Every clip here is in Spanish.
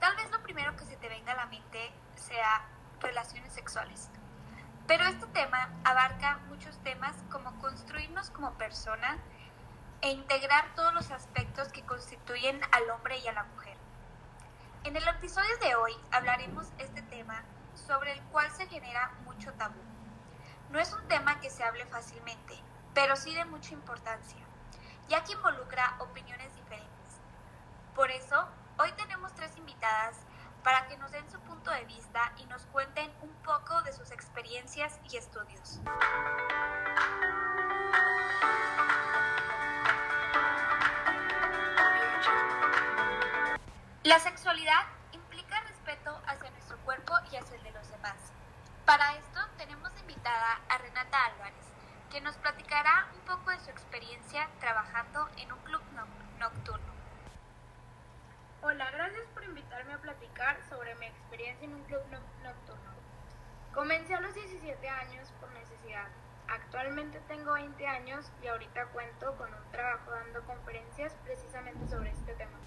Tal vez lo primero que se te venga a la mente sea relaciones sexuales. Pero este tema abarca muchos temas como construirnos como persona e integrar todos los aspectos que constituyen al hombre y a la mujer. En el episodio de hoy hablaremos este tema sobre el cual se genera mucho tabú. No es un tema que se hable fácilmente, pero sí de mucha importancia, ya que involucra opiniones diferentes. Por eso, hoy tenemos tres invitadas para que nos den su punto de vista y nos cuenten un poco de sus experiencias y estudios. La sexualidad implica respeto hacia nuestro cuerpo y hacia el de los demás. Para esto tenemos invitada a Renata Álvarez, que nos platicará un poco de su experiencia trabajando en un club nocturno. Hola, gracias por invitarme a platicar sobre mi experiencia en un club nocturno. Comencé a los 17 años por necesidad. Actualmente tengo 20 años y ahorita cuento con un trabajo dando conferencias precisamente sobre este tema.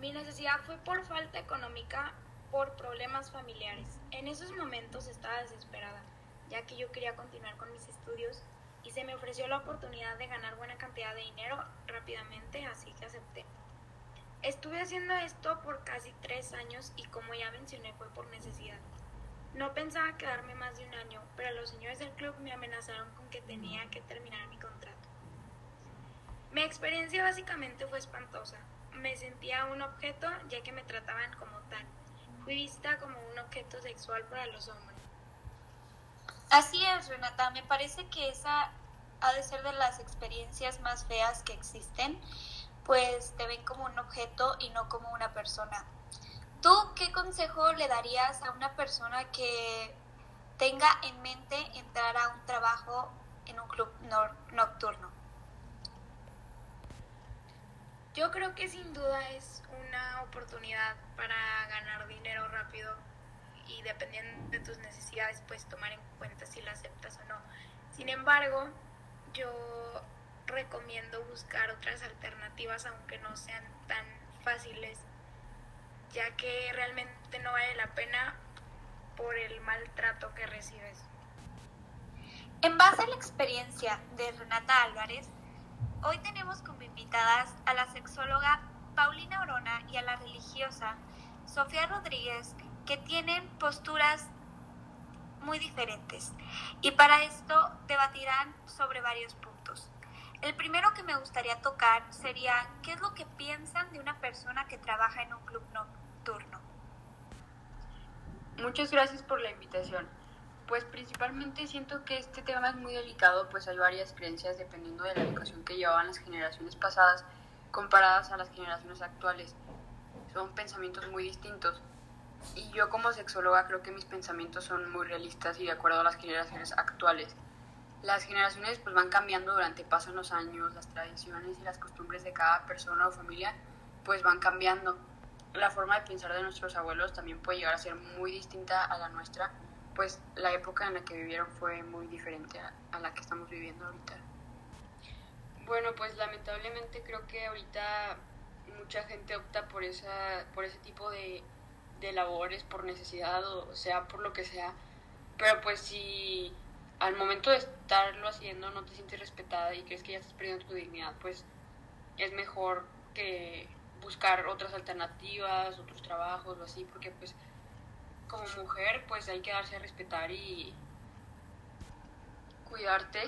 Mi necesidad fue por falta económica, por problemas familiares. En esos momentos estaba desesperada, ya que yo quería continuar con mis estudios y se me ofreció la oportunidad de ganar buena cantidad de dinero rápidamente, así que acepté. Estuve haciendo esto por casi tres años y como ya mencioné fue por necesidad. No pensaba quedarme más de un año, pero los señores del club me amenazaron con que tenía que terminar mi contrato. Mi experiencia básicamente fue espantosa me sentía un objeto ya que me trataban como tal. Fui vista como un objeto sexual para los hombres. Así es, Renata. Me parece que esa ha de ser de las experiencias más feas que existen, pues te ven como un objeto y no como una persona. ¿Tú qué consejo le darías a una persona que tenga en mente entrar a un trabajo en un club nocturno? Yo creo que sin duda es una oportunidad para ganar dinero rápido y dependiendo de tus necesidades, pues tomar en cuenta si la aceptas o no. Sin embargo, yo recomiendo buscar otras alternativas aunque no sean tan fáciles, ya que realmente no vale la pena por el maltrato que recibes. En base a la experiencia de Renata Álvarez, Hoy tenemos como invitadas a la sexóloga Paulina Orona y a la religiosa Sofía Rodríguez, que tienen posturas muy diferentes. Y para esto debatirán sobre varios puntos. El primero que me gustaría tocar sería qué es lo que piensan de una persona que trabaja en un club nocturno. Muchas gracias por la invitación. Pues principalmente siento que este tema es muy delicado, pues hay varias creencias dependiendo de la educación que llevaban las generaciones pasadas comparadas a las generaciones actuales. Son pensamientos muy distintos. Y yo como sexóloga creo que mis pensamientos son muy realistas y de acuerdo a las generaciones actuales. Las generaciones pues van cambiando durante pasan los años, las tradiciones y las costumbres de cada persona o familia pues van cambiando. La forma de pensar de nuestros abuelos también puede llegar a ser muy distinta a la nuestra pues la época en la que vivieron fue muy diferente a, la que estamos viviendo ahorita. Bueno, pues lamentablemente creo que ahorita mucha gente opta por esa por ese tipo de, de labores por necesidad o sea por lo que sea pero pues si al momento de estarlo haciendo no te sientes respetada y crees que ya estás perdiendo tu dignidad pues es mejor que buscar otras alternativas otros trabajos o así porque pues como mujer, pues hay que darse a respetar y cuidarte.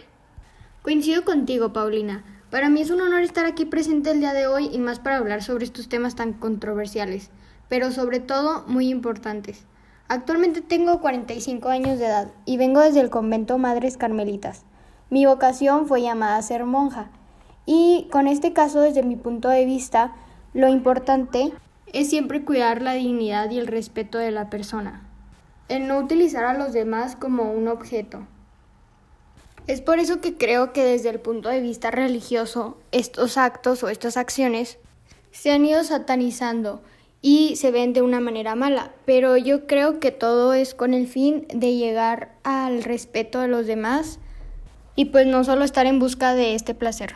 Coincido contigo, Paulina. Para mí es un honor estar aquí presente el día de hoy y más para hablar sobre estos temas tan controversiales, pero sobre todo muy importantes. Actualmente tengo 45 años de edad y vengo desde el convento Madres Carmelitas. Mi vocación fue llamada a ser monja y con este caso desde mi punto de vista lo importante es siempre cuidar la dignidad y el respeto de la persona, el no utilizar a los demás como un objeto. Es por eso que creo que desde el punto de vista religioso, estos actos o estas acciones se han ido satanizando y se ven de una manera mala, pero yo creo que todo es con el fin de llegar al respeto de los demás y pues no solo estar en busca de este placer.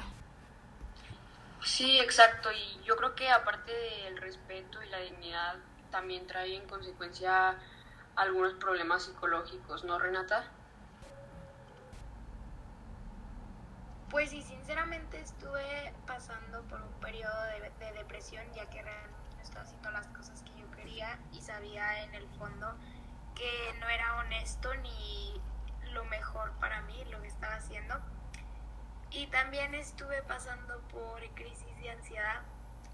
Sí, exacto. Y yo creo que aparte del respeto y la dignidad, también trae en consecuencia algunos problemas psicológicos, ¿no, Renata? Pues sí, sinceramente estuve pasando por un periodo de, de depresión ya que realmente estaba haciendo las cosas que yo quería y sabía en el fondo que no era honesto ni lo mejor para mí lo que estaba haciendo. Y también estuve pasando por crisis de ansiedad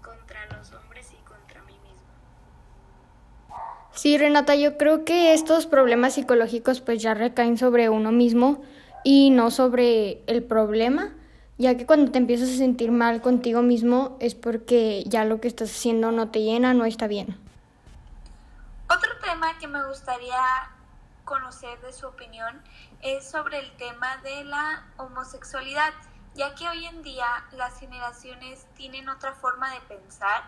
contra los hombres y contra mí misma. Sí, Renata, yo creo que estos problemas psicológicos pues ya recaen sobre uno mismo y no sobre el problema, ya que cuando te empiezas a sentir mal contigo mismo es porque ya lo que estás haciendo no te llena, no está bien. Otro tema que me gustaría conocer de su opinión es sobre el tema de la homosexualidad, ya que hoy en día las generaciones tienen otra forma de pensar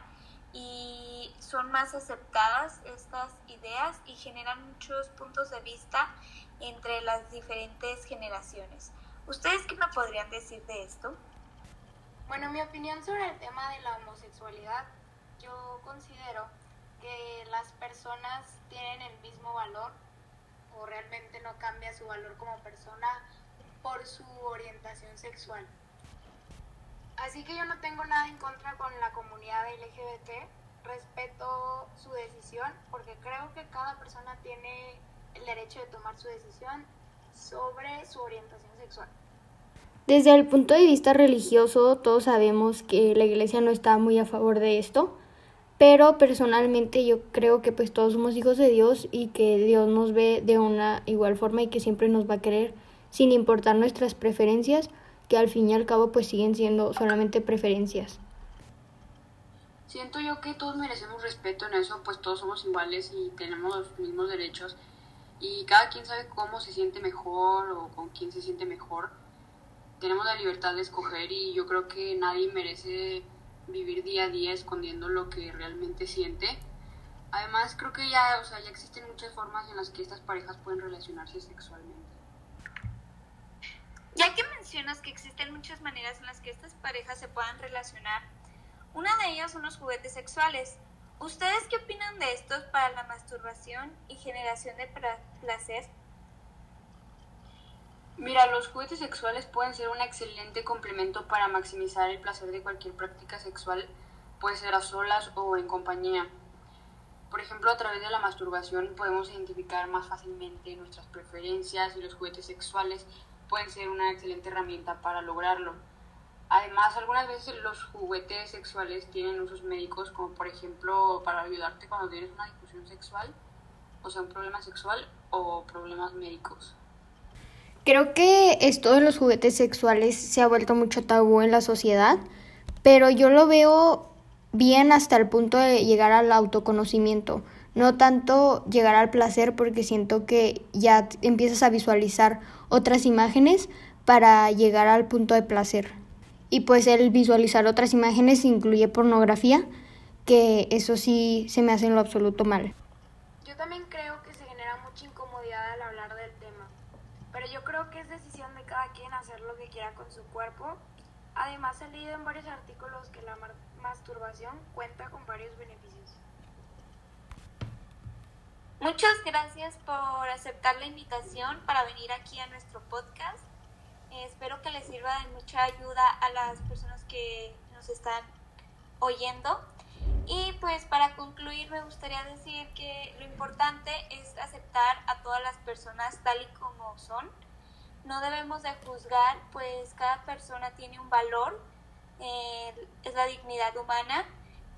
y son más aceptadas estas ideas y generan muchos puntos de vista entre las diferentes generaciones. ¿Ustedes qué me podrían decir de esto? Bueno, mi opinión sobre el tema de la homosexualidad, yo considero que las personas tienen el mismo valor o realmente no cambia su valor como persona por su orientación sexual. Así que yo no tengo nada en contra con la comunidad LGBT, respeto su decisión porque creo que cada persona tiene el derecho de tomar su decisión sobre su orientación sexual. Desde el punto de vista religioso, todos sabemos que la iglesia no está muy a favor de esto, pero personalmente yo creo que pues todos somos hijos de Dios y que Dios nos ve de una igual forma y que siempre nos va a querer sin importar nuestras preferencias, que al fin y al cabo pues siguen siendo solamente preferencias. Siento yo que todos merecemos respeto en eso, pues todos somos iguales y tenemos los mismos derechos y cada quien sabe cómo se siente mejor o con quién se siente mejor. Tenemos la libertad de escoger y yo creo que nadie merece vivir día a día escondiendo lo que realmente siente. Además, creo que ya, o sea, ya existen muchas formas en las que estas parejas pueden relacionarse sexualmente. Ya que mencionas que existen muchas maneras en las que estas parejas se puedan relacionar, una de ellas son los juguetes sexuales. ¿Ustedes qué opinan de estos para la masturbación y generación de placer? Mira, los juguetes sexuales pueden ser un excelente complemento para maximizar el placer de cualquier práctica sexual, puede ser a solas o en compañía. Por ejemplo, a través de la masturbación podemos identificar más fácilmente nuestras preferencias y los juguetes sexuales pueden ser una excelente herramienta para lograrlo. Además, algunas veces los juguetes sexuales tienen usos médicos, como por ejemplo para ayudarte cuando tienes una discusión sexual, o sea, un problema sexual o problemas médicos. Creo que esto de los juguetes sexuales se ha vuelto mucho tabú en la sociedad, pero yo lo veo bien hasta el punto de llegar al autoconocimiento, no tanto llegar al placer porque siento que ya empiezas a visualizar otras imágenes para llegar al punto de placer y pues el visualizar otras imágenes incluye pornografía, que eso sí se me hace en lo absoluto mal. Yo también creo que se genera mucha incomodidad al hablar del tema, pero yo creo que es decisión de cada quien hacer lo que quiera con su cuerpo. Además he leído en varios artículos que la masturbación cuenta con varios beneficios. Muchas gracias por aceptar la invitación para venir aquí a nuestro podcast sirva de mucha ayuda a las personas que nos están oyendo. Y pues para concluir me gustaría decir que lo importante es aceptar a todas las personas tal y como son. No debemos de juzgar, pues cada persona tiene un valor, eh, es la dignidad humana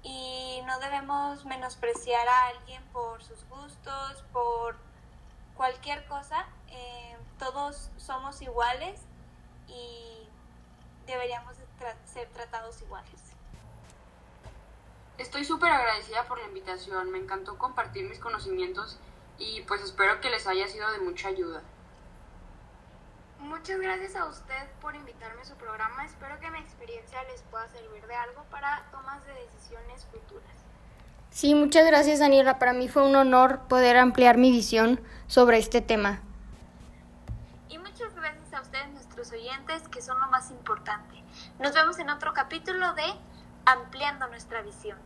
y no debemos menospreciar a alguien por sus gustos, por cualquier cosa. Eh, todos somos iguales y deberíamos ser tratados iguales. Estoy súper agradecida por la invitación, me encantó compartir mis conocimientos y pues espero que les haya sido de mucha ayuda. Muchas gracias a usted por invitarme a su programa. Espero que mi experiencia les pueda servir de algo para tomas de decisiones futuras. Sí, muchas gracias Daniela. Para mí fue un honor poder ampliar mi visión sobre este tema nuestros oyentes, que son lo más importante. Nos vemos en otro capítulo de Ampliando nuestra visión.